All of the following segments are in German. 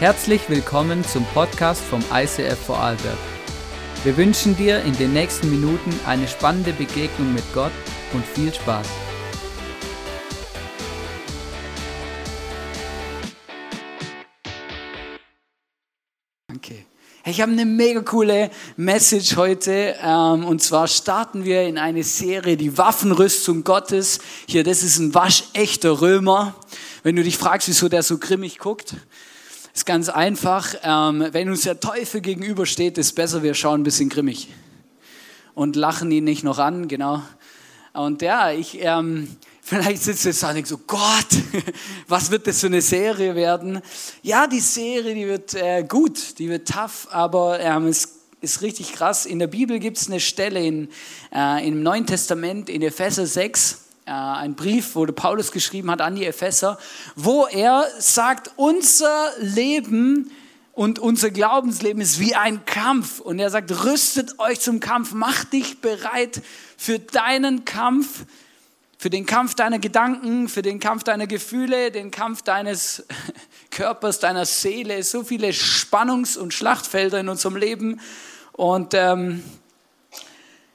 Herzlich willkommen zum Podcast vom ICF Vorarlberg. Wir wünschen dir in den nächsten Minuten eine spannende Begegnung mit Gott und viel Spaß. Danke. Ich habe eine mega coole Message heute ähm, und zwar starten wir in eine Serie, die Waffenrüstung Gottes. Hier, das ist ein waschechter Römer. Wenn du dich fragst, wieso der so grimmig guckt, ist ganz einfach. Ähm, wenn uns der Teufel gegenübersteht, ist besser, wir schauen ein bisschen grimmig und lachen ihn nicht noch an, genau. Und ja, ich, ähm, vielleicht sitzt jetzt da und denkt so, Gott, was wird das für eine Serie werden? Ja, die Serie, die wird äh, gut, die wird tough, aber ähm, es ist richtig krass. In der Bibel gibt es eine Stelle in, äh, im Neuen Testament, in Epheser 6, äh, ein Brief, wo Paulus geschrieben hat an die Epheser, wo er sagt, unser Leben und unser Glaubensleben ist wie ein Kampf. Und er sagt, rüstet euch zum Kampf, mach dich bereit für deinen Kampf, für den Kampf deiner Gedanken, für den Kampf deiner Gefühle, den Kampf deines Körpers, deiner Seele. So viele Spannungs- und Schlachtfelder in unserem Leben. Und ähm,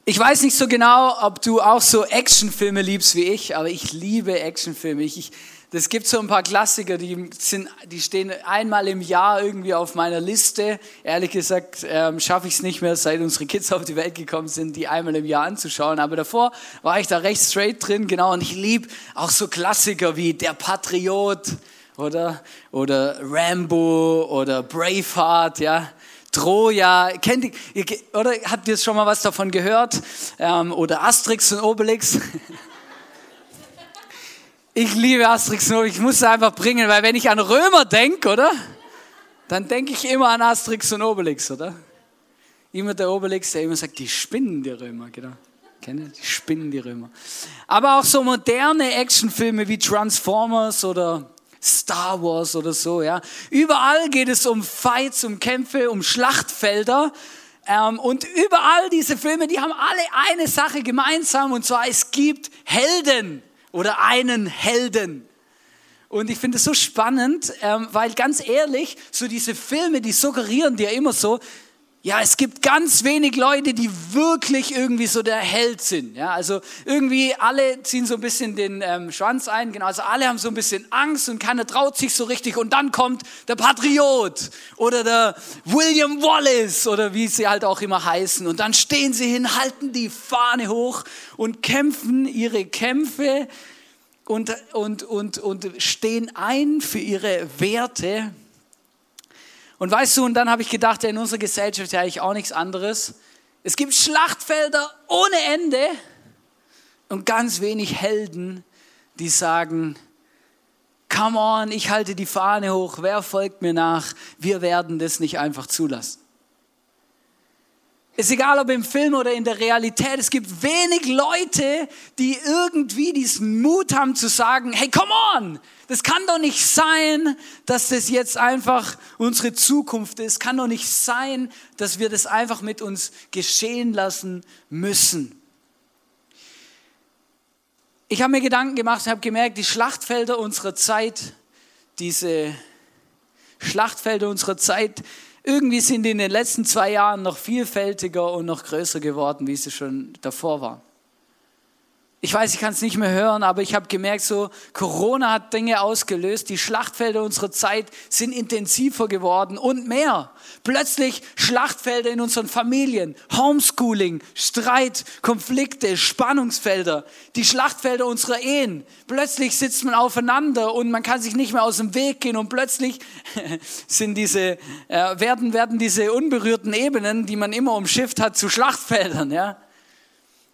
ich weiß nicht so genau, ob du auch so Actionfilme liebst wie ich, aber ich liebe Actionfilme. Ich, ich, das gibt so ein paar Klassiker, die, sind, die stehen einmal im Jahr irgendwie auf meiner Liste. Ehrlich gesagt ähm, schaffe ich es nicht mehr, seit unsere Kids auf die Welt gekommen sind, die einmal im Jahr anzuschauen. Aber davor war ich da recht straight drin, genau. Und ich liebe auch so Klassiker wie Der Patriot oder, oder Rambo oder Braveheart, ja. Troja, kennt ihr, oder habt ihr schon mal was davon gehört? Ähm, oder Asterix und Obelix? Ich liebe Asterix und Obelix, ich muss es einfach bringen, weil wenn ich an Römer denke, oder? Dann denke ich immer an Asterix und Obelix, oder? Immer der Obelix, der immer sagt, die spinnen die Römer, genau. Kennt ihr? Die spinnen die Römer. Aber auch so moderne Actionfilme wie Transformers oder Star Wars oder so, ja. Überall geht es um Fights, um Kämpfe, um Schlachtfelder. Ähm, und überall diese Filme, die haben alle eine Sache gemeinsam und zwar es gibt Helden oder einen Helden. Und ich finde es so spannend, ähm, weil ganz ehrlich, so diese Filme, die suggerieren dir immer so, ja, es gibt ganz wenig Leute, die wirklich irgendwie so der Held sind. Ja, also irgendwie alle ziehen so ein bisschen den ähm, Schwanz ein. Genau, also alle haben so ein bisschen Angst und keiner traut sich so richtig. Und dann kommt der Patriot oder der William Wallace oder wie sie halt auch immer heißen. Und dann stehen sie hin, halten die Fahne hoch und kämpfen ihre Kämpfe und, und, und, und stehen ein für ihre Werte und weißt du, und dann habe ich gedacht, ja, in unserer Gesellschaft ja eigentlich auch nichts anderes. Es gibt Schlachtfelder ohne Ende und ganz wenig Helden, die sagen, come on, ich halte die Fahne hoch, wer folgt mir nach? Wir werden das nicht einfach zulassen. Ist egal, ob im Film oder in der Realität, es gibt wenig Leute, die irgendwie diesen Mut haben zu sagen, hey, come on, das kann doch nicht sein, dass das jetzt einfach unsere Zukunft ist. Kann doch nicht sein, dass wir das einfach mit uns geschehen lassen müssen. Ich habe mir Gedanken gemacht, habe gemerkt, die Schlachtfelder unserer Zeit, diese Schlachtfelder unserer Zeit, irgendwie sind die in den letzten zwei Jahren noch vielfältiger und noch größer geworden, wie sie schon davor waren. Ich weiß, ich kann es nicht mehr hören, aber ich habe gemerkt, so Corona hat Dinge ausgelöst. Die Schlachtfelder unserer Zeit sind intensiver geworden und mehr. Plötzlich Schlachtfelder in unseren Familien, Homeschooling, Streit, Konflikte, Spannungsfelder, die Schlachtfelder unserer Ehen. Plötzlich sitzt man aufeinander und man kann sich nicht mehr aus dem Weg gehen und plötzlich sind diese, äh, werden, werden diese unberührten Ebenen, die man immer umschifft hat, zu Schlachtfeldern. Ja?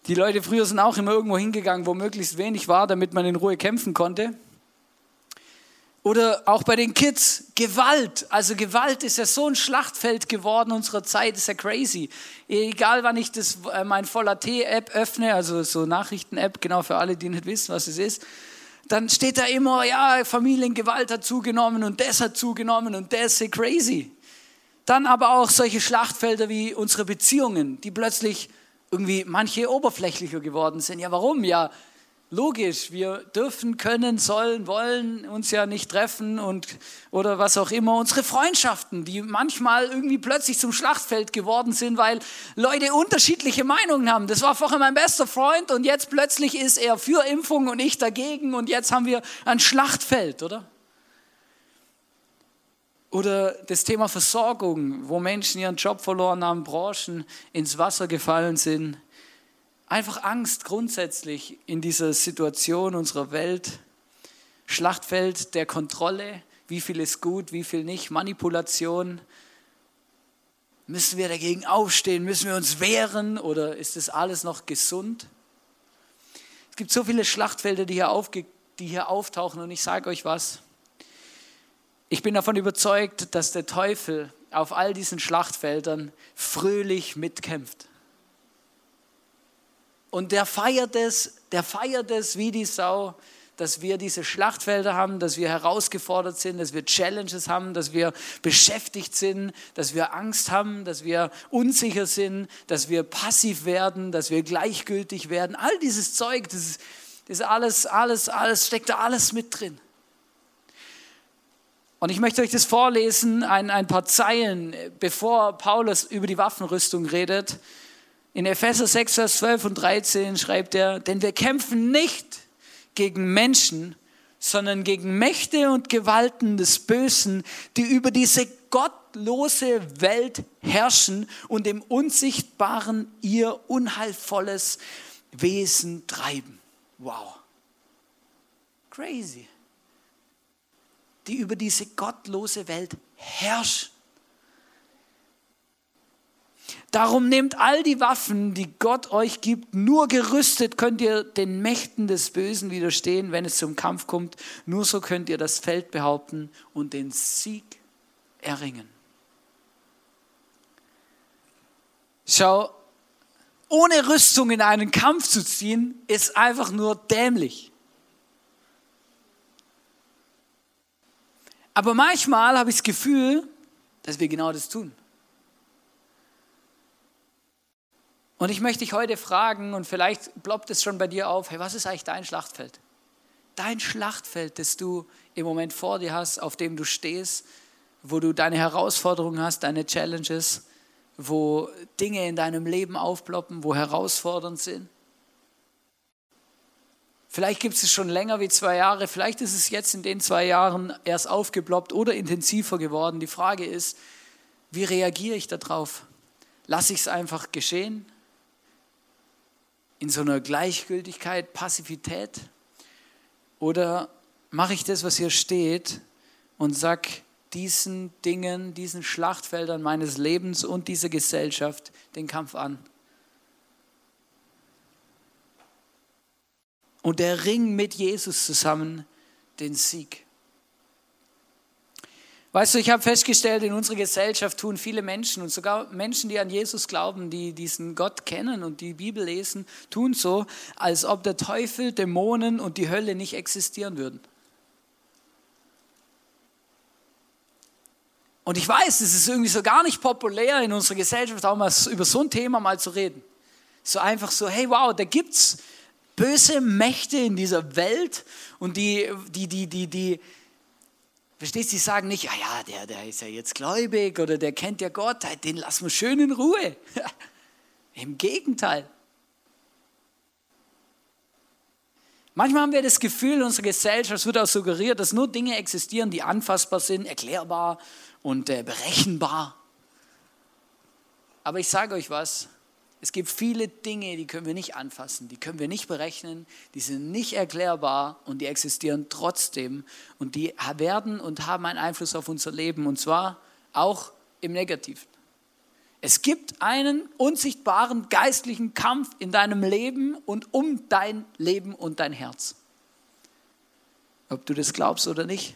Die Leute früher sind auch immer irgendwo hingegangen, wo möglichst wenig war, damit man in Ruhe kämpfen konnte. Oder auch bei den Kids, Gewalt. Also Gewalt ist ja so ein Schlachtfeld geworden unserer Zeit, ist ja crazy. Egal wann ich das, äh, mein voller T-App öffne, also so Nachrichten-App, genau für alle, die nicht wissen, was es ist, dann steht da immer, ja, Familiengewalt hat zugenommen und das hat zugenommen und das ist crazy. Dann aber auch solche Schlachtfelder wie unsere Beziehungen, die plötzlich irgendwie manche oberflächlicher geworden sind. Ja, warum? Ja, Logisch, wir dürfen, können, sollen, wollen uns ja nicht treffen und oder was auch immer. Unsere Freundschaften, die manchmal irgendwie plötzlich zum Schlachtfeld geworden sind, weil Leute unterschiedliche Meinungen haben. Das war vorher mein bester Freund und jetzt plötzlich ist er für Impfung und ich dagegen und jetzt haben wir ein Schlachtfeld, oder? Oder das Thema Versorgung, wo Menschen ihren Job verloren haben, Branchen ins Wasser gefallen sind Einfach Angst grundsätzlich in dieser Situation unserer Welt. Schlachtfeld der Kontrolle, wie viel ist gut, wie viel nicht, Manipulation. Müssen wir dagegen aufstehen? Müssen wir uns wehren? Oder ist das alles noch gesund? Es gibt so viele Schlachtfelder, die hier, aufge die hier auftauchen und ich sage euch was. Ich bin davon überzeugt, dass der Teufel auf all diesen Schlachtfeldern fröhlich mitkämpft. Und der feiert es, der feiert es wie die Sau, dass wir diese Schlachtfelder haben, dass wir herausgefordert sind, dass wir Challenges haben, dass wir beschäftigt sind, dass wir Angst haben, dass wir unsicher sind, dass wir passiv werden, dass wir gleichgültig werden. All dieses Zeug, das ist, das ist alles, alles, alles, steckt da alles mit drin. Und ich möchte euch das vorlesen, ein, ein paar Zeilen, bevor Paulus über die Waffenrüstung redet. In Epheser 6, Vers 12 und 13 schreibt er, denn wir kämpfen nicht gegen Menschen, sondern gegen Mächte und Gewalten des Bösen, die über diese gottlose Welt herrschen und im Unsichtbaren ihr unheilvolles Wesen treiben. Wow. Crazy. Die über diese gottlose Welt herrschen. Darum nehmt all die Waffen, die Gott euch gibt. Nur gerüstet könnt ihr den Mächten des Bösen widerstehen, wenn es zum Kampf kommt. Nur so könnt ihr das Feld behaupten und den Sieg erringen. Schau, ohne Rüstung in einen Kampf zu ziehen, ist einfach nur dämlich. Aber manchmal habe ich das Gefühl, dass wir genau das tun. Und ich möchte dich heute fragen, und vielleicht ploppt es schon bei dir auf, hey, was ist eigentlich dein Schlachtfeld? Dein Schlachtfeld, das du im Moment vor dir hast, auf dem du stehst, wo du deine Herausforderungen hast, deine Challenges, wo Dinge in deinem Leben aufploppen, wo herausfordernd sind. Vielleicht gibt es schon länger wie zwei Jahre, vielleicht ist es jetzt in den zwei Jahren erst aufgeploppt oder intensiver geworden. Die Frage ist, wie reagiere ich darauf? Lasse ich es einfach geschehen? in so einer Gleichgültigkeit, Passivität? Oder mache ich das, was hier steht und sag diesen Dingen, diesen Schlachtfeldern meines Lebens und dieser Gesellschaft den Kampf an? Und der Ring mit Jesus zusammen den Sieg. Weißt du, ich habe festgestellt, in unserer Gesellschaft tun viele Menschen und sogar Menschen, die an Jesus glauben, die diesen Gott kennen und die Bibel lesen, tun so, als ob der Teufel, Dämonen und die Hölle nicht existieren würden. Und ich weiß, es ist irgendwie so gar nicht populär in unserer Gesellschaft, auch mal über so ein Thema mal zu reden. So einfach so, hey, wow, da gibt es böse Mächte in dieser Welt und die, die, die, die, die, Verstehst du, sie sagen nicht, ja, ja, der, der ist ja jetzt gläubig oder der kennt ja Gott, den lassen wir schön in Ruhe. Im Gegenteil. Manchmal haben wir das Gefühl, in unserer Gesellschaft wird auch suggeriert, dass nur Dinge existieren, die anfassbar sind, erklärbar und äh, berechenbar. Aber ich sage euch was, es gibt viele Dinge, die können wir nicht anfassen, die können wir nicht berechnen, die sind nicht erklärbar und die existieren trotzdem und die werden und haben einen Einfluss auf unser Leben und zwar auch im Negativen. Es gibt einen unsichtbaren geistlichen Kampf in deinem Leben und um dein Leben und dein Herz. Ob du das glaubst oder nicht.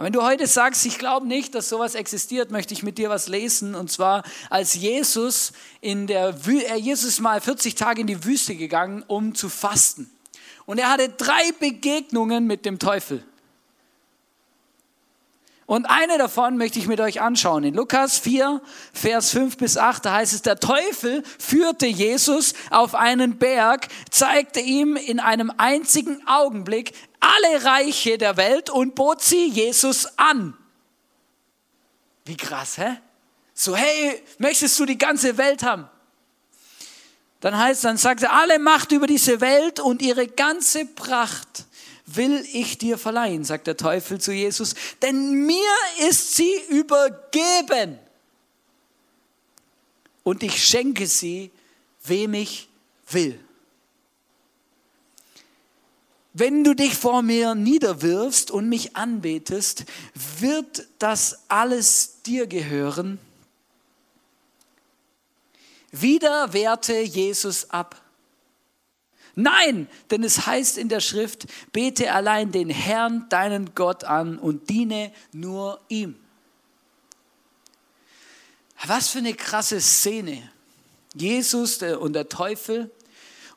Und wenn du heute sagst, ich glaube nicht, dass sowas existiert, möchte ich mit dir was lesen. Und zwar, als Jesus in der Wü äh, Jesus mal 40 Tage in die Wüste gegangen, um zu fasten. Und er hatte drei Begegnungen mit dem Teufel. Und eine davon möchte ich mit euch anschauen. In Lukas 4, Vers 5 bis 8, da heißt es, der Teufel führte Jesus auf einen Berg, zeigte ihm in einem einzigen Augenblick alle Reiche der Welt und bot sie Jesus an. Wie krass, hä? So, hey, möchtest du die ganze Welt haben? Dann heißt, dann sagt er, alle Macht über diese Welt und ihre ganze Pracht will ich dir verleihen, sagt der Teufel zu Jesus, denn mir ist sie übergeben. Und ich schenke sie, wem ich will. Wenn du dich vor mir niederwirfst und mich anbetest, wird das alles dir gehören. Wieder wehrte Jesus ab. Nein, denn es heißt in der Schrift, bete allein den Herrn, deinen Gott an und diene nur ihm. Was für eine krasse Szene. Jesus und der Teufel.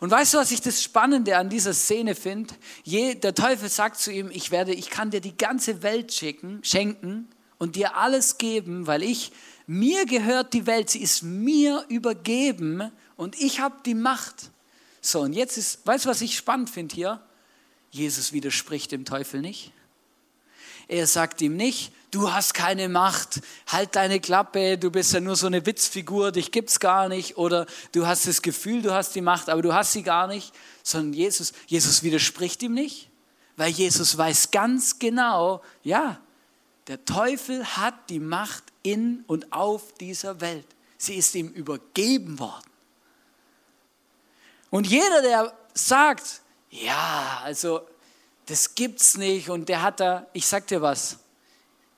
Und weißt du, was ich das Spannende an dieser Szene finde? Der Teufel sagt zu ihm, ich werde, ich kann dir die ganze Welt schicken, schenken und dir alles geben, weil ich, mir gehört die Welt, sie ist mir übergeben und ich habe die Macht. So, und jetzt ist, weißt du, was ich spannend finde hier? Jesus widerspricht dem Teufel nicht. Er sagt ihm nicht, du hast keine Macht, halt deine Klappe, du bist ja nur so eine Witzfigur, dich gibt's gar nicht. Oder du hast das Gefühl, du hast die Macht, aber du hast sie gar nicht. Sondern Jesus, Jesus widerspricht ihm nicht, weil Jesus weiß ganz genau, ja, der Teufel hat die Macht in und auf dieser Welt. Sie ist ihm übergeben worden. Und jeder, der sagt, ja, also das gibt's nicht und der hat da, ich sag dir was,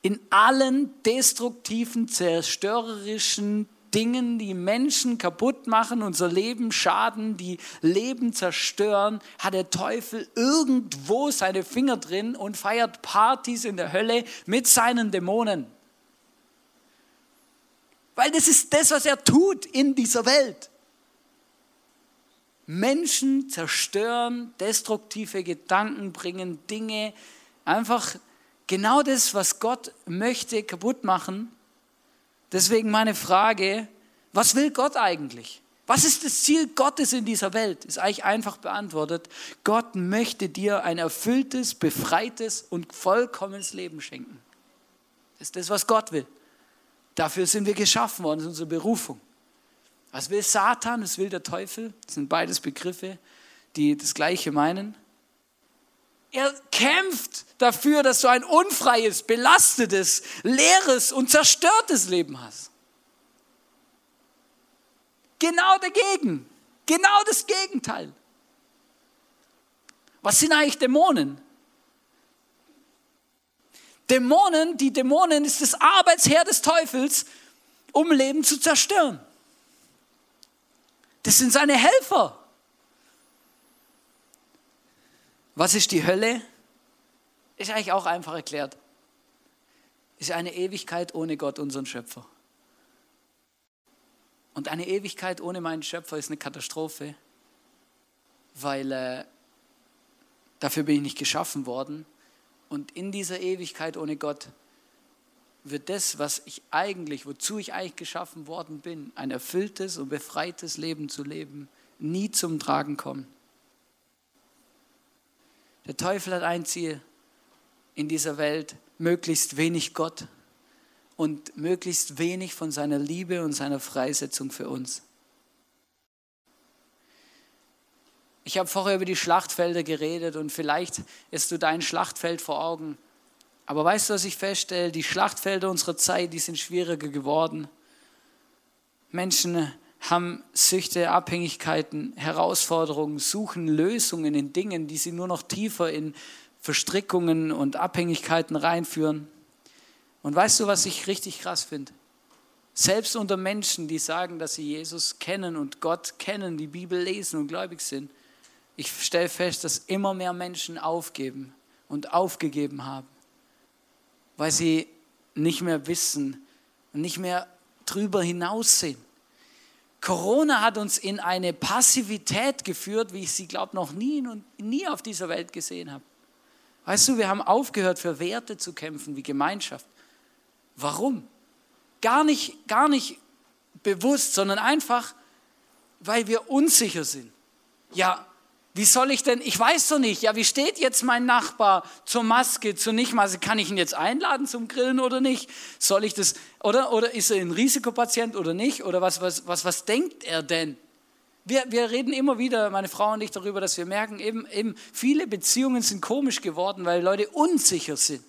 in allen destruktiven, zerstörerischen Dingen, die Menschen kaputt machen, unser Leben schaden, die Leben zerstören, hat der Teufel irgendwo seine Finger drin und feiert Partys in der Hölle mit seinen Dämonen. Weil das ist das, was er tut in dieser Welt. Menschen zerstören, destruktive Gedanken bringen, Dinge, einfach genau das, was Gott möchte, kaputt machen. Deswegen meine Frage, was will Gott eigentlich? Was ist das Ziel Gottes in dieser Welt? Ist eigentlich einfach beantwortet. Gott möchte dir ein erfülltes, befreites und vollkommenes Leben schenken. Das ist das, was Gott will. Dafür sind wir geschaffen worden, das ist unsere Berufung. Was will Satan, was will der Teufel? Das sind beides Begriffe, die das Gleiche meinen. Er kämpft dafür, dass du ein unfreies, belastetes, leeres und zerstörtes Leben hast. Genau dagegen. Genau das Gegenteil. Was sind eigentlich Dämonen? Dämonen, die Dämonen ist das Arbeitsherr des Teufels, um Leben zu zerstören. Das sind seine Helfer. Was ist die Hölle? Ist eigentlich auch einfach erklärt. Ist eine Ewigkeit ohne Gott, unseren Schöpfer. Und eine Ewigkeit ohne meinen Schöpfer ist eine Katastrophe, weil äh, dafür bin ich nicht geschaffen worden. Und in dieser Ewigkeit ohne Gott wird das, was ich eigentlich, wozu ich eigentlich geschaffen worden bin, ein erfülltes und befreites Leben zu leben, nie zum Tragen kommen. Der Teufel hat ein Ziel in dieser Welt, möglichst wenig Gott und möglichst wenig von seiner Liebe und seiner Freisetzung für uns. Ich habe vorher über die Schlachtfelder geredet und vielleicht ist du dein Schlachtfeld vor Augen aber weißt du, was ich feststelle? Die Schlachtfelder unserer Zeit, die sind schwieriger geworden. Menschen haben Süchte, Abhängigkeiten, Herausforderungen, suchen Lösungen in Dingen, die sie nur noch tiefer in Verstrickungen und Abhängigkeiten reinführen. Und weißt du, was ich richtig krass finde? Selbst unter Menschen, die sagen, dass sie Jesus kennen und Gott kennen, die Bibel lesen und gläubig sind, ich stelle fest, dass immer mehr Menschen aufgeben und aufgegeben haben weil sie nicht mehr wissen und nicht mehr drüber hinaussehen. Corona hat uns in eine Passivität geführt, wie ich sie, glaube noch nie nie auf dieser Welt gesehen habe. Weißt du, wir haben aufgehört, für Werte zu kämpfen, wie Gemeinschaft, Warum? Gar nicht, gar nicht bewusst, sondern einfach, weil wir unsicher sind. Ja, wie soll ich denn, ich weiß doch nicht, ja, wie steht jetzt mein Nachbar zur Maske, zur Nichtmaske? Kann ich ihn jetzt einladen zum Grillen oder nicht? Soll ich das, oder, oder ist er ein Risikopatient oder nicht? Oder was, was, was, was denkt er denn? Wir, wir reden immer wieder, meine Frau und ich, darüber, dass wir merken, eben, eben viele Beziehungen sind komisch geworden, weil Leute unsicher sind.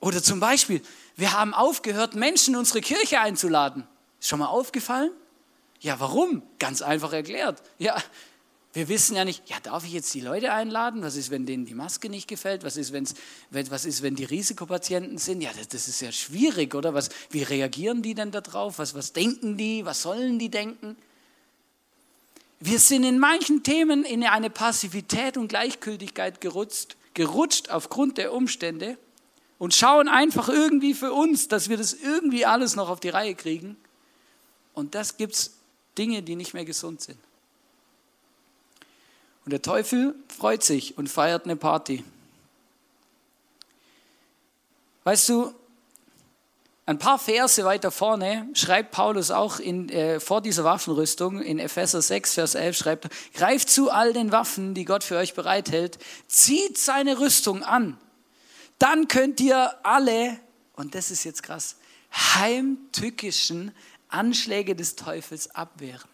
Oder zum Beispiel, wir haben aufgehört, Menschen in unsere Kirche einzuladen. Ist schon mal aufgefallen? Ja, warum? Ganz einfach erklärt. Ja, wir wissen ja nicht, ja, darf ich jetzt die Leute einladen? Was ist, wenn denen die Maske nicht gefällt? Was ist, wenn's, was ist wenn die Risikopatienten sind? Ja, das, das ist ja schwierig, oder? Was, wie reagieren die denn darauf? Was, was denken die? Was sollen die denken? Wir sind in manchen Themen in eine Passivität und Gleichgültigkeit gerutscht, gerutscht aufgrund der Umstände und schauen einfach irgendwie für uns, dass wir das irgendwie alles noch auf die Reihe kriegen. Und das gibt es Dinge, die nicht mehr gesund sind. Und der Teufel freut sich und feiert eine Party. Weißt du, ein paar Verse weiter vorne schreibt Paulus auch in, äh, vor dieser Waffenrüstung in Epheser 6, Vers 11, schreibt greift zu all den Waffen, die Gott für euch bereithält, zieht seine Rüstung an. Dann könnt ihr alle, und das ist jetzt krass, heimtückischen Anschläge des Teufels abwehren.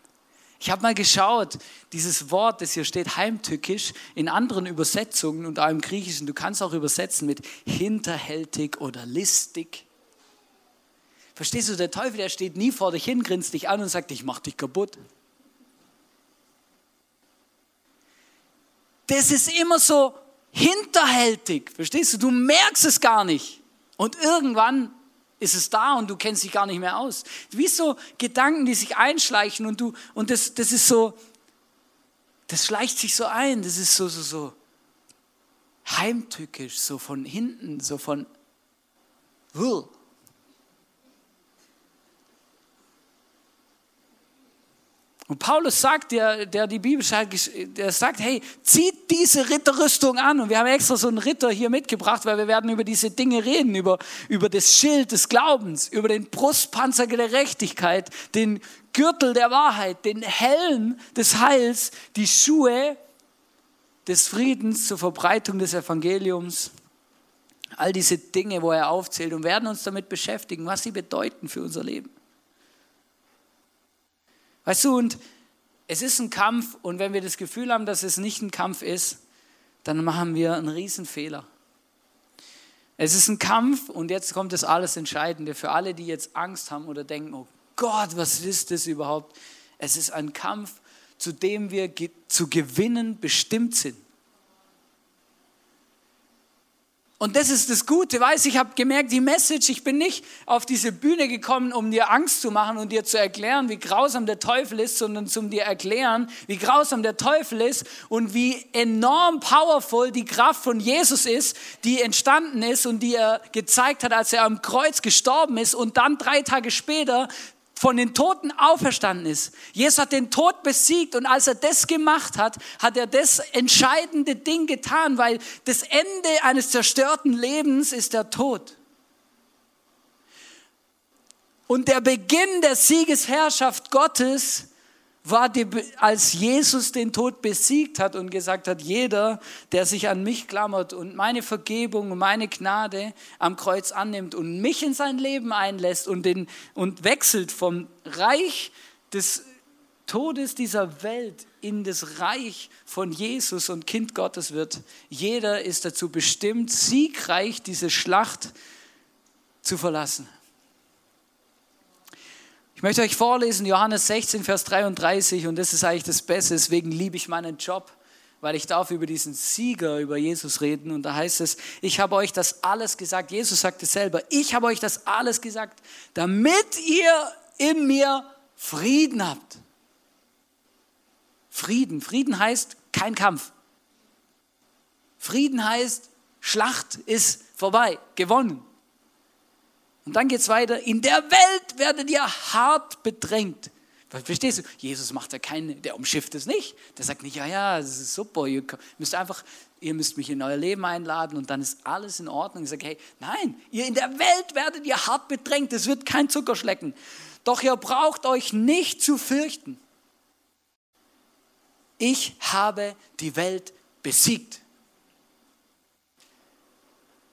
Ich habe mal geschaut, dieses Wort, das hier steht, heimtückisch, in anderen Übersetzungen und auch im Griechischen, du kannst auch übersetzen mit hinterhältig oder listig. Verstehst du, der Teufel, der steht nie vor dich hin, grinst dich an und sagt, ich mach dich kaputt. Das ist immer so hinterhältig, verstehst du? Du merkst es gar nicht. Und irgendwann ist es da und du kennst dich gar nicht mehr aus. Wie so Gedanken, die sich einschleichen und du, und das, das ist so, das schleicht sich so ein, das ist so, so, so heimtückisch, so von hinten, so von, Und Paulus sagt, der, der die Bibel schreibt, der sagt, hey, zieht diese Ritterrüstung an. Und wir haben extra so einen Ritter hier mitgebracht, weil wir werden über diese Dinge reden, über, über das Schild des Glaubens, über den Brustpanzer der Gerechtigkeit, den Gürtel der Wahrheit, den Helm des Heils, die Schuhe des Friedens zur Verbreitung des Evangeliums. All diese Dinge, wo er aufzählt und werden uns damit beschäftigen, was sie bedeuten für unser Leben. Weißt du, und es ist ein Kampf und wenn wir das Gefühl haben, dass es nicht ein Kampf ist, dann machen wir einen Riesenfehler. Es ist ein Kampf und jetzt kommt das alles Entscheidende für alle, die jetzt Angst haben oder denken, oh Gott, was ist das überhaupt? Es ist ein Kampf, zu dem wir zu gewinnen bestimmt sind. Und das ist das Gute, weißt ich habe gemerkt, die Message, ich bin nicht auf diese Bühne gekommen, um dir Angst zu machen und dir zu erklären, wie grausam der Teufel ist, sondern zum dir erklären, wie grausam der Teufel ist und wie enorm powerful die Kraft von Jesus ist, die entstanden ist und die er gezeigt hat, als er am Kreuz gestorben ist und dann drei Tage später von den Toten auferstanden ist. Jesus hat den Tod besiegt und als er das gemacht hat, hat er das entscheidende Ding getan, weil das Ende eines zerstörten Lebens ist der Tod. Und der Beginn der Siegesherrschaft Gottes war, die, als Jesus den Tod besiegt hat und gesagt hat, jeder, der sich an mich klammert und meine Vergebung und meine Gnade am Kreuz annimmt und mich in sein Leben einlässt und, den, und wechselt vom Reich des Todes dieser Welt in das Reich von Jesus und Kind Gottes wird, jeder ist dazu bestimmt, siegreich diese Schlacht zu verlassen. Ich möchte euch vorlesen, Johannes 16, Vers 33, und das ist eigentlich das Beste, deswegen liebe ich meinen Job, weil ich darf über diesen Sieger, über Jesus reden. Und da heißt es, ich habe euch das alles gesagt, Jesus sagte selber, ich habe euch das alles gesagt, damit ihr in mir Frieden habt. Frieden, Frieden heißt kein Kampf. Frieden heißt, Schlacht ist vorbei, gewonnen. Und dann geht es weiter. In der Welt werdet ihr hart bedrängt. Verstehst du? Jesus macht ja keinen, der umschifft es nicht. Der sagt nicht, ja, ja, das ist super, ihr müsst einfach, ihr müsst mich in euer Leben einladen und dann ist alles in Ordnung. Ich sage, hey, nein, ihr in der Welt werdet ihr hart bedrängt, es wird kein Zuckerschlecken. Doch ihr braucht euch nicht zu fürchten. Ich habe die Welt besiegt.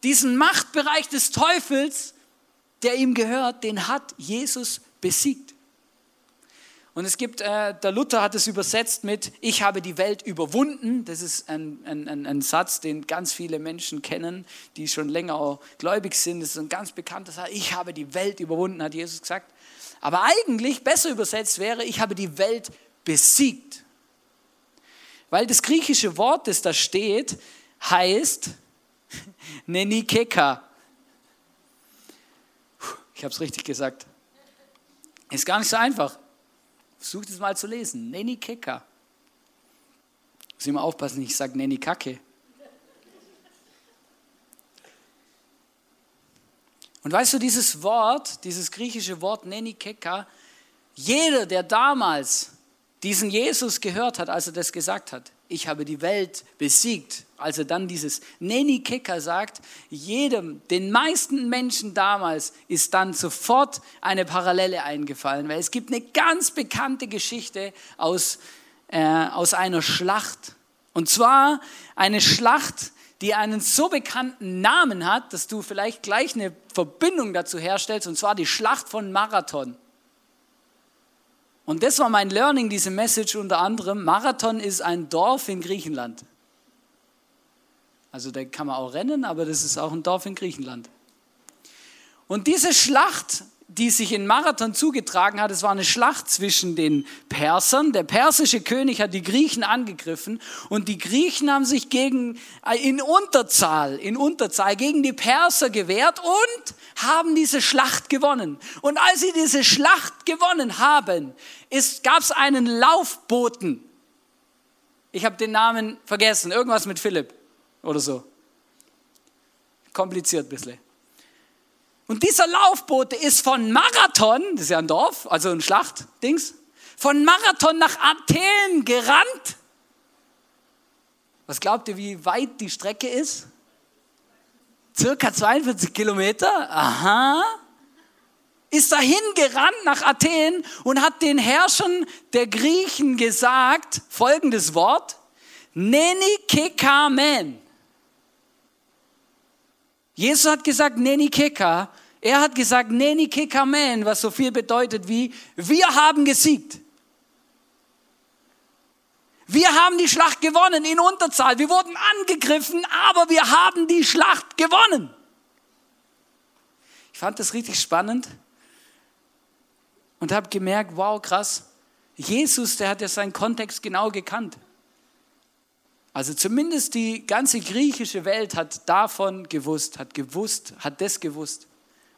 Diesen Machtbereich des Teufels, der ihm gehört, den hat Jesus besiegt. Und es gibt, äh, der Luther hat es übersetzt mit, ich habe die Welt überwunden. Das ist ein, ein, ein, Satz, den ganz viele Menschen kennen, die schon länger gläubig sind. Das ist ein ganz bekannter Satz. Ich habe die Welt überwunden, hat Jesus gesagt. Aber eigentlich besser übersetzt wäre, ich habe die Welt besiegt. Weil das griechische Wort, das da steht, heißt Nenikeka. Ich habe es richtig gesagt. Ist gar nicht so einfach. Versucht es mal zu lesen. Neni Keka. Muss immer aufpassen, ich sage Neni Kacke. Und weißt du, dieses Wort, dieses griechische Wort Neni Keka, jeder, der damals diesen Jesus gehört hat, als er das gesagt hat, ich habe die Welt besiegt, als er dann dieses Neni Keka sagt, jedem, den meisten Menschen damals ist dann sofort eine Parallele eingefallen, weil es gibt eine ganz bekannte Geschichte aus, äh, aus einer Schlacht. Und zwar eine Schlacht, die einen so bekannten Namen hat, dass du vielleicht gleich eine Verbindung dazu herstellst, und zwar die Schlacht von Marathon. Und das war mein Learning, diese Message unter anderem. Marathon ist ein Dorf in Griechenland. Also da kann man auch rennen, aber das ist auch ein Dorf in Griechenland. Und diese Schlacht, die sich in Marathon zugetragen hat, es war eine Schlacht zwischen den Persern. Der persische König hat die Griechen angegriffen und die Griechen haben sich gegen, äh, in Unterzahl, in Unterzahl gegen die Perser gewehrt und haben diese Schlacht gewonnen. Und als sie diese Schlacht gewonnen haben, gab es einen Laufboten. Ich habe den Namen vergessen, irgendwas mit Philipp oder so. Kompliziert ein bisschen. Und dieser Laufbote ist von Marathon, das ist ja ein Dorf, also ein Schlachtdings, von Marathon nach Athen gerannt. Was glaubt ihr, wie weit die Strecke ist? Circa 42 Kilometer. Aha. Ist dahin gerannt nach Athen und hat den Herrschern der Griechen gesagt, folgendes Wort, Neni kekamen. Jesus hat gesagt, Neni keka. Er hat gesagt, Neni kekamen, was so viel bedeutet wie, wir haben gesiegt. Wir haben die Schlacht gewonnen in Unterzahl. Wir wurden angegriffen, aber wir haben die Schlacht gewonnen. Ich fand das richtig spannend und habe gemerkt, wow, krass. Jesus, der hat ja seinen Kontext genau gekannt. Also zumindest die ganze griechische Welt hat davon gewusst, hat gewusst, hat das gewusst.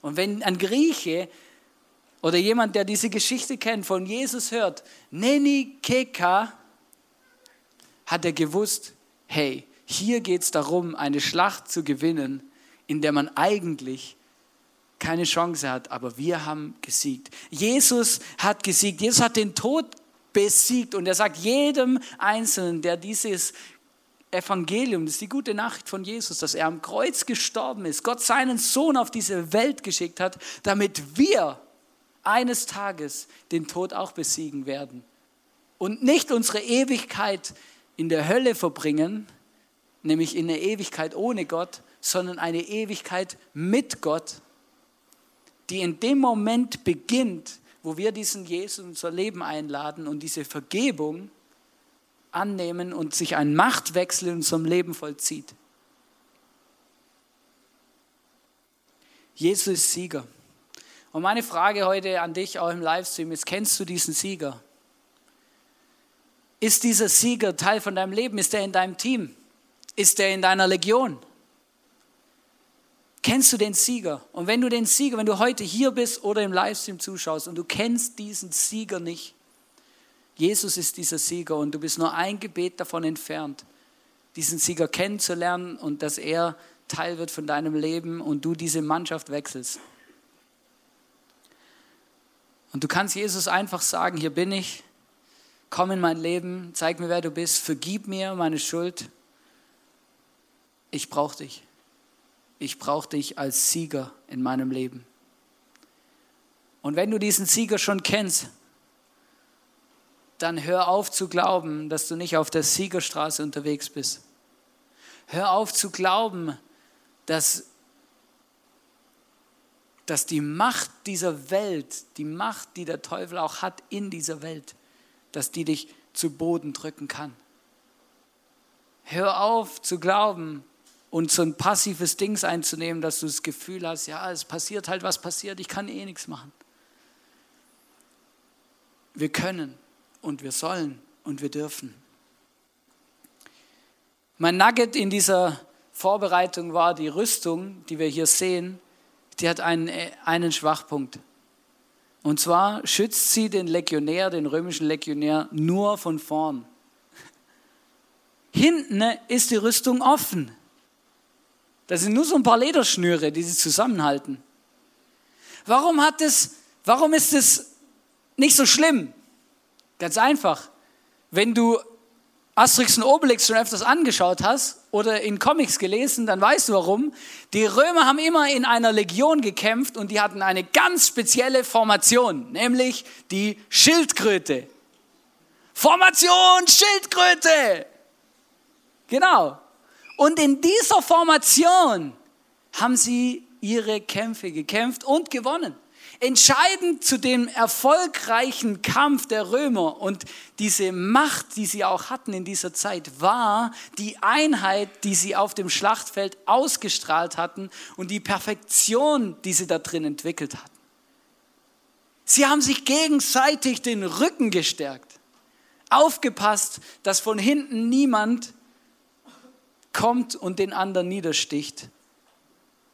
Und wenn ein Grieche oder jemand, der diese Geschichte kennt, von Jesus hört, Neni Keka, hat er gewusst, hey, hier geht es darum, eine Schlacht zu gewinnen, in der man eigentlich keine Chance hat, aber wir haben gesiegt. Jesus hat gesiegt. Jesus hat den Tod besiegt und er sagt jedem Einzelnen, der dieses Evangelium, das ist die gute Nachricht von Jesus, dass er am Kreuz gestorben ist, Gott seinen Sohn auf diese Welt geschickt hat, damit wir eines Tages den Tod auch besiegen werden und nicht unsere Ewigkeit in der Hölle verbringen, nämlich in der Ewigkeit ohne Gott, sondern eine Ewigkeit mit Gott, die in dem Moment beginnt, wo wir diesen Jesus in unser Leben einladen und diese Vergebung annehmen und sich ein Machtwechsel in unserem Leben vollzieht. Jesus ist Sieger. Und meine Frage heute an dich auch im Livestream ist, kennst du diesen Sieger? Ist dieser Sieger Teil von deinem Leben? Ist er in deinem Team? Ist er in deiner Legion? Kennst du den Sieger? Und wenn du den Sieger, wenn du heute hier bist oder im Livestream zuschaust und du kennst diesen Sieger nicht, Jesus ist dieser Sieger und du bist nur ein Gebet davon entfernt, diesen Sieger kennenzulernen und dass er Teil wird von deinem Leben und du diese Mannschaft wechselst. Und du kannst Jesus einfach sagen, hier bin ich, komm in mein Leben, zeig mir, wer du bist, vergib mir meine Schuld. Ich brauche dich. Ich brauche dich als Sieger in meinem Leben. Und wenn du diesen Sieger schon kennst, dann hör auf zu glauben, dass du nicht auf der Siegerstraße unterwegs bist. Hör auf zu glauben, dass, dass die Macht dieser Welt, die Macht, die der Teufel auch hat in dieser Welt, dass die dich zu Boden drücken kann. Hör auf zu glauben und so ein passives Dings einzunehmen, dass du das Gefühl hast, ja, es passiert halt, was passiert, ich kann eh nichts machen. Wir können und wir sollen und wir dürfen. Mein Nugget in dieser Vorbereitung war die Rüstung, die wir hier sehen, die hat einen, einen Schwachpunkt. Und zwar schützt sie den Legionär, den römischen Legionär, nur von vorn. Hinten ist die Rüstung offen. Das sind nur so ein paar Lederschnüre, die sie zusammenhalten. Warum hat es, warum ist es nicht so schlimm? Ganz einfach. Wenn du Asterix und Obelix schon öfters angeschaut hast oder in Comics gelesen, dann weißt du warum. Die Römer haben immer in einer Legion gekämpft und die hatten eine ganz spezielle Formation, nämlich die Schildkröte. Formation Schildkröte! Genau. Und in dieser Formation haben sie ihre Kämpfe gekämpft und gewonnen. Entscheidend zu dem erfolgreichen Kampf der Römer und diese Macht, die sie auch hatten in dieser Zeit, war die Einheit, die sie auf dem Schlachtfeld ausgestrahlt hatten und die Perfektion, die sie da drin entwickelt hatten. Sie haben sich gegenseitig den Rücken gestärkt, aufgepasst, dass von hinten niemand kommt und den anderen niedersticht.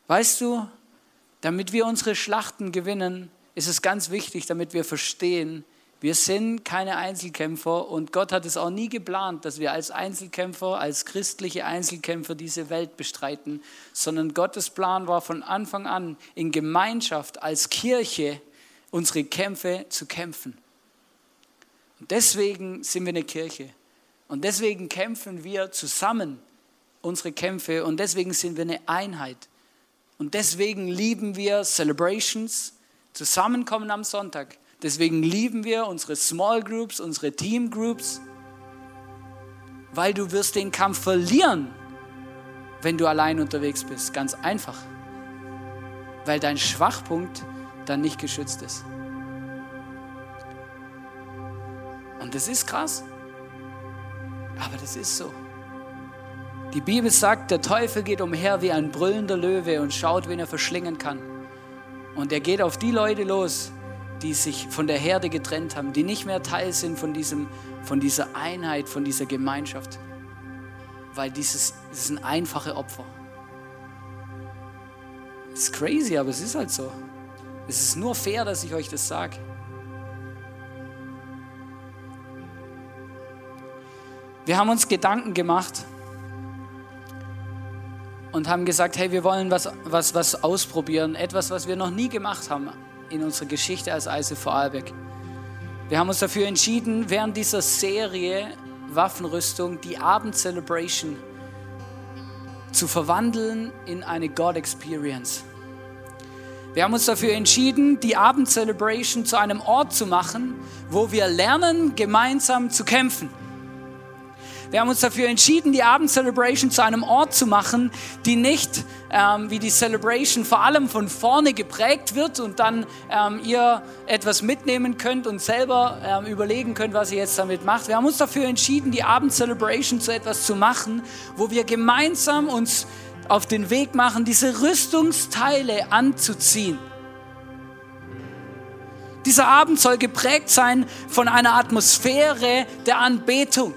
Weißt du, damit wir unsere Schlachten gewinnen, ist es ganz wichtig, damit wir verstehen, wir sind keine Einzelkämpfer und Gott hat es auch nie geplant, dass wir als Einzelkämpfer, als christliche Einzelkämpfer diese Welt bestreiten, sondern Gottes Plan war von Anfang an in Gemeinschaft als Kirche unsere Kämpfe zu kämpfen. Und deswegen sind wir eine Kirche und deswegen kämpfen wir zusammen unsere Kämpfe und deswegen sind wir eine Einheit. Und deswegen lieben wir Celebrations, Zusammenkommen am Sonntag. Deswegen lieben wir unsere Small Groups, unsere Team Groups, weil du wirst den Kampf verlieren, wenn du allein unterwegs bist. Ganz einfach. Weil dein Schwachpunkt dann nicht geschützt ist. Und das ist krass. Aber das ist so. Die Bibel sagt, der Teufel geht umher wie ein brüllender Löwe und schaut, wen er verschlingen kann. Und er geht auf die Leute los, die sich von der Herde getrennt haben, die nicht mehr Teil sind von, diesem, von dieser Einheit, von dieser Gemeinschaft. Weil dieses, das sind einfache Opfer. Ist crazy, aber es ist halt so. Es ist nur fair, dass ich euch das sage. Wir haben uns Gedanken gemacht, und haben gesagt, hey, wir wollen was, was, was ausprobieren, etwas, was wir noch nie gemacht haben in unserer Geschichte als Eise Vorarlberg. Wir haben uns dafür entschieden, während dieser Serie Waffenrüstung die Abend-Celebration zu verwandeln in eine God-Experience. Wir haben uns dafür entschieden, die Abend-Celebration zu einem Ort zu machen, wo wir lernen, gemeinsam zu kämpfen. Wir haben uns dafür entschieden, die Abend-Celebration zu einem Ort zu machen, die nicht ähm, wie die Celebration vor allem von vorne geprägt wird und dann ähm, ihr etwas mitnehmen könnt und selber ähm, überlegen könnt, was ihr jetzt damit macht. Wir haben uns dafür entschieden, die Abend-Celebration zu etwas zu machen, wo wir gemeinsam uns auf den Weg machen, diese Rüstungsteile anzuziehen. Dieser Abend soll geprägt sein von einer Atmosphäre der Anbetung.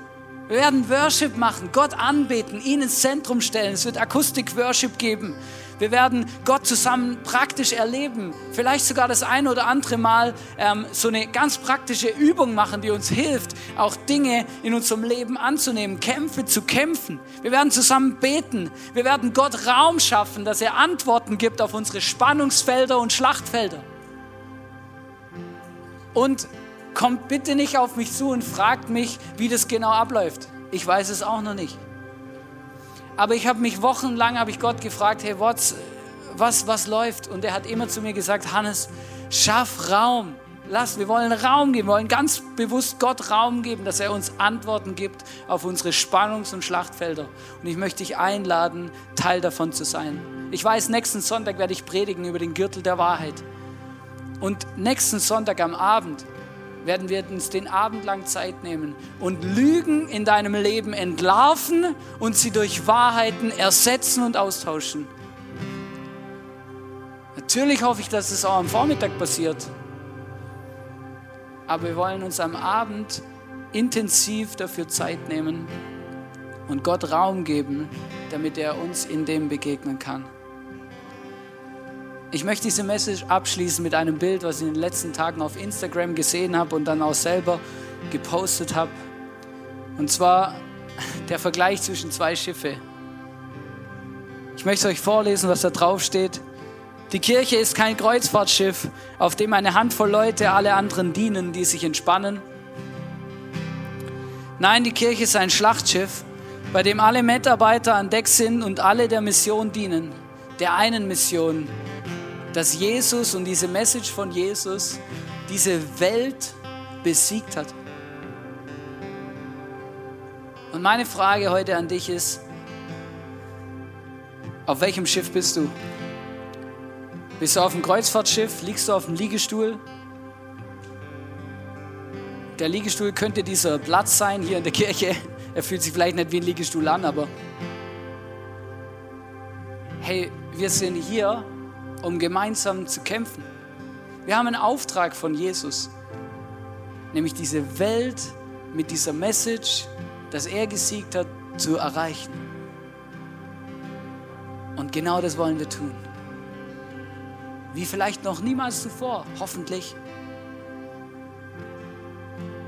Wir werden Worship machen, Gott anbeten, ihn ins Zentrum stellen. Es wird Akustik-Worship geben. Wir werden Gott zusammen praktisch erleben. Vielleicht sogar das ein oder andere Mal ähm, so eine ganz praktische Übung machen, die uns hilft, auch Dinge in unserem Leben anzunehmen, Kämpfe zu kämpfen. Wir werden zusammen beten. Wir werden Gott Raum schaffen, dass er Antworten gibt auf unsere Spannungsfelder und Schlachtfelder. Und kommt bitte nicht auf mich zu und fragt mich, wie das genau abläuft. Ich weiß es auch noch nicht. Aber ich habe mich wochenlang, habe ich Gott gefragt, hey, was, was, was läuft? Und er hat immer zu mir gesagt, Hannes, schaff Raum. Lass, wir wollen Raum geben, wir wollen ganz bewusst Gott Raum geben, dass er uns Antworten gibt auf unsere Spannungs- und Schlachtfelder. Und ich möchte dich einladen, Teil davon zu sein. Ich weiß, nächsten Sonntag werde ich predigen über den Gürtel der Wahrheit. Und nächsten Sonntag am Abend werden wir uns den Abend lang Zeit nehmen und Lügen in deinem Leben entlarven und sie durch Wahrheiten ersetzen und austauschen. Natürlich hoffe ich, dass es auch am Vormittag passiert. Aber wir wollen uns am Abend intensiv dafür Zeit nehmen und Gott Raum geben, damit er uns in dem begegnen kann. Ich möchte diese Message abschließen mit einem Bild, was ich in den letzten Tagen auf Instagram gesehen habe und dann auch selber gepostet habe. Und zwar der Vergleich zwischen zwei Schiffe. Ich möchte euch vorlesen, was da drauf steht. Die Kirche ist kein Kreuzfahrtschiff, auf dem eine Handvoll Leute alle anderen dienen, die sich entspannen. Nein, die Kirche ist ein Schlachtschiff, bei dem alle Mitarbeiter an Deck sind und alle der Mission dienen, der einen Mission, dass Jesus und diese Message von Jesus diese Welt besiegt hat. Und meine Frage heute an dich ist, auf welchem Schiff bist du? Bist du auf dem Kreuzfahrtschiff? Liegst du auf dem Liegestuhl? Der Liegestuhl könnte dieser Platz sein hier in der Kirche. Er fühlt sich vielleicht nicht wie ein Liegestuhl an, aber hey, wir sind hier, um gemeinsam zu kämpfen. Wir haben einen Auftrag von Jesus, nämlich diese Welt mit dieser Message, dass er gesiegt hat, zu erreichen. Und genau das wollen wir tun wie vielleicht noch niemals zuvor, hoffentlich.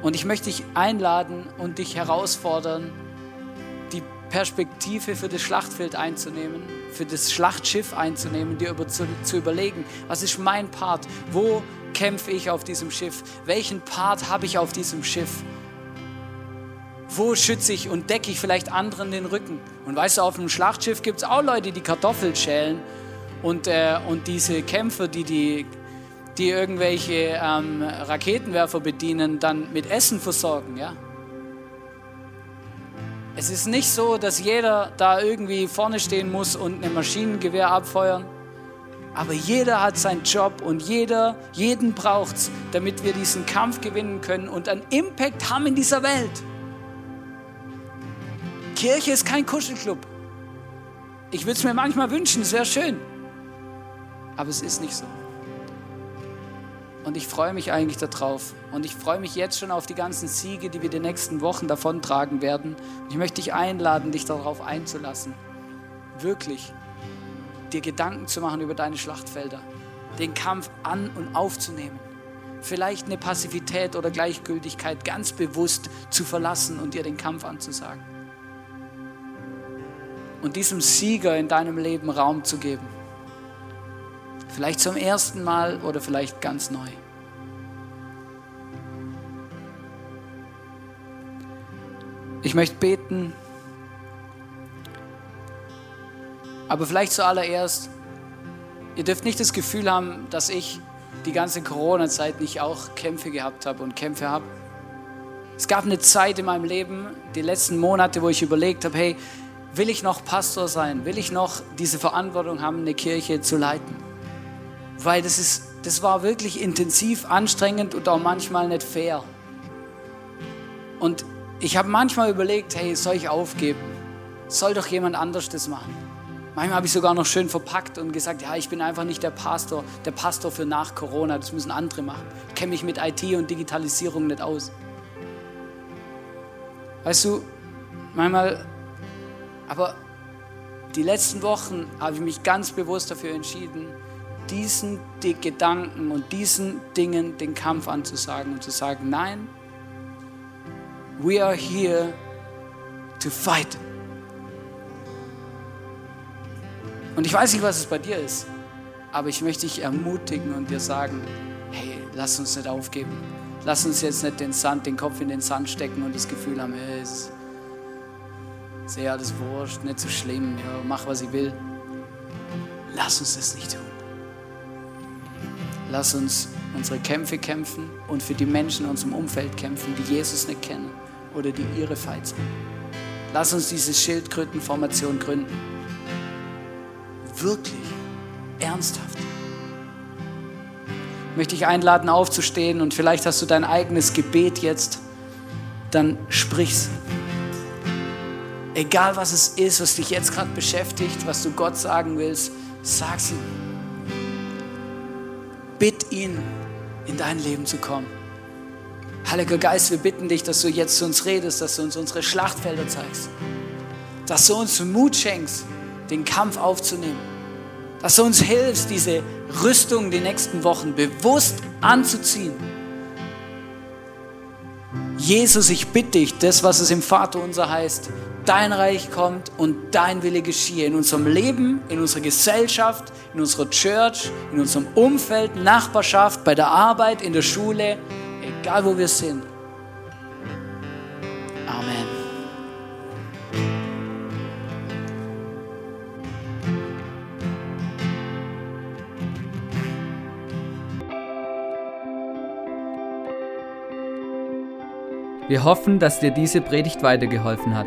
Und ich möchte dich einladen und dich herausfordern, die Perspektive für das Schlachtfeld einzunehmen, für das Schlachtschiff einzunehmen, dir über, zu, zu überlegen, was ist mein Part, wo kämpfe ich auf diesem Schiff, welchen Part habe ich auf diesem Schiff, wo schütze ich und decke ich vielleicht anderen den Rücken. Und weißt du, auf einem Schlachtschiff gibt es auch Leute, die Kartoffeln schälen und, äh, und diese Kämpfer, die, die, die irgendwelche ähm, Raketenwerfer bedienen, dann mit Essen versorgen. Ja? Es ist nicht so, dass jeder da irgendwie vorne stehen muss und ein Maschinengewehr abfeuern. Aber jeder hat seinen Job und jeder, jeden braucht es, damit wir diesen Kampf gewinnen können und einen Impact haben in dieser Welt. Kirche ist kein Kuschelclub. Ich würde es mir manchmal wünschen, es wäre schön. Aber es ist nicht so. Und ich freue mich eigentlich darauf. Und ich freue mich jetzt schon auf die ganzen Siege, die wir die nächsten Wochen davontragen werden. Und ich möchte dich einladen, dich darauf einzulassen. Wirklich dir Gedanken zu machen über deine Schlachtfelder. Den Kampf an und aufzunehmen. Vielleicht eine Passivität oder Gleichgültigkeit ganz bewusst zu verlassen und dir den Kampf anzusagen. Und diesem Sieger in deinem Leben Raum zu geben. Vielleicht zum ersten Mal oder vielleicht ganz neu. Ich möchte beten, aber vielleicht zuallererst, ihr dürft nicht das Gefühl haben, dass ich die ganze Corona-Zeit nicht auch Kämpfe gehabt habe und Kämpfe habe. Es gab eine Zeit in meinem Leben, die letzten Monate, wo ich überlegt habe, hey, will ich noch Pastor sein? Will ich noch diese Verantwortung haben, eine Kirche zu leiten? Weil das, ist, das war wirklich intensiv, anstrengend und auch manchmal nicht fair. Und ich habe manchmal überlegt, hey, soll ich aufgeben? Soll doch jemand anders das machen? Manchmal habe ich sogar noch schön verpackt und gesagt, ja, ich bin einfach nicht der Pastor, der Pastor für nach Corona, das müssen andere machen. Ich kenne mich mit IT und Digitalisierung nicht aus. Weißt du, manchmal, aber die letzten Wochen habe ich mich ganz bewusst dafür entschieden, diesen Gedanken und diesen Dingen den Kampf anzusagen und zu sagen, nein, we are here to fight. Und ich weiß nicht, was es bei dir ist, aber ich möchte dich ermutigen und dir sagen, hey, lass uns nicht aufgeben. Lass uns jetzt nicht den Sand, den Kopf in den Sand stecken und das Gefühl haben, hey, ist sehr alles wurscht, nicht so schlimm, ja, mach was ich will. Lass uns das nicht tun. Lass uns unsere Kämpfe kämpfen und für die Menschen in unserem Umfeld kämpfen, die Jesus nicht kennen oder die ihre Feind sind. Lass uns diese Schildkrötenformation gründen. Wirklich, ernsthaft. Möchte ich einladen, aufzustehen und vielleicht hast du dein eigenes Gebet jetzt, dann sprich's. Egal was es ist, was dich jetzt gerade beschäftigt, was du Gott sagen willst, sag's ihm. Bitt ihn, in dein Leben zu kommen. Heiliger Geist, wir bitten dich, dass du jetzt zu uns redest, dass du uns unsere Schlachtfelder zeigst, dass du uns Mut schenkst, den Kampf aufzunehmen, dass du uns hilfst, diese Rüstung die nächsten Wochen bewusst anzuziehen. Jesus, ich bitte dich, das, was es im Vater unser heißt, dein Reich kommt und dein Wille geschehe in unserem Leben, in unserer Gesellschaft, in unserer Church, in unserem Umfeld, Nachbarschaft, bei der Arbeit, in der Schule, egal wo wir sind. Amen. Wir hoffen, dass dir diese Predigt weitergeholfen hat.